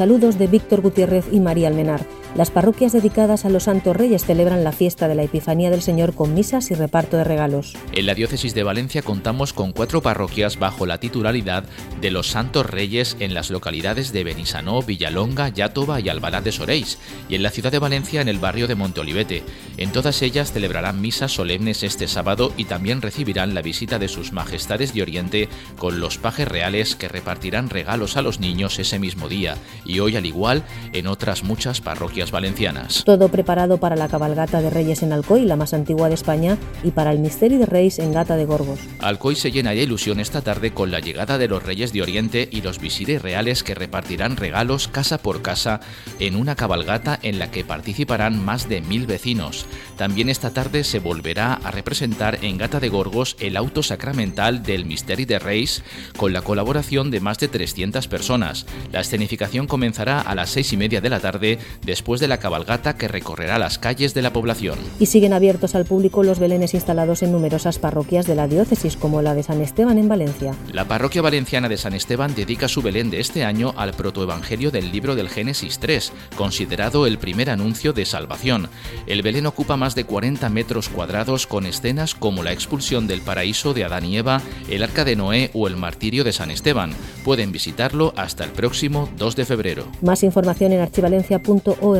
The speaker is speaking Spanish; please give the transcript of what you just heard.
Saludos de Víctor Gutiérrez y María Almenar. Las parroquias dedicadas a los Santos Reyes celebran la fiesta de la Epifanía del Señor con misas y reparto de regalos. En la diócesis de Valencia contamos con cuatro parroquias bajo la titularidad de los Santos Reyes en las localidades de Benissanó, Villalonga, Yátova y Albalá de Soreis, y en la ciudad de Valencia en el barrio de Monteolivete. En todas ellas celebrarán misas solemnes este sábado y también recibirán la visita de sus majestades de Oriente con los pajes reales que repartirán regalos a los niños ese mismo día, y hoy al igual en otras muchas parroquias valencianas. Todo preparado para la cabalgata de Reyes en Alcoy, la más antigua de España, y para el Misterio de Reyes en Gata de Gorgos. Alcoy se llena de ilusión esta tarde con la llegada de los Reyes de Oriente y los visires reales que repartirán regalos casa por casa en una cabalgata en la que participarán más de mil vecinos. También esta tarde se volverá a representar en Gata de Gorgos el auto sacramental del Misterio de Reyes con la colaboración de más de 300 personas. La escenificación comenzará a las seis y media de la tarde después de la cabalgata que recorrerá las calles de la población. Y siguen abiertos al público los belenes instalados en numerosas parroquias de la diócesis, como la de San Esteban en Valencia. La parroquia valenciana de San Esteban dedica su belén de este año al protoevangelio del libro del Génesis 3, considerado el primer anuncio de salvación. El belén ocupa más de 40 metros cuadrados con escenas como la expulsión del paraíso de Adán y Eva, el arca de Noé o el martirio de San Esteban. Pueden visitarlo hasta el próximo 2 de febrero. Más información en archivalencia.org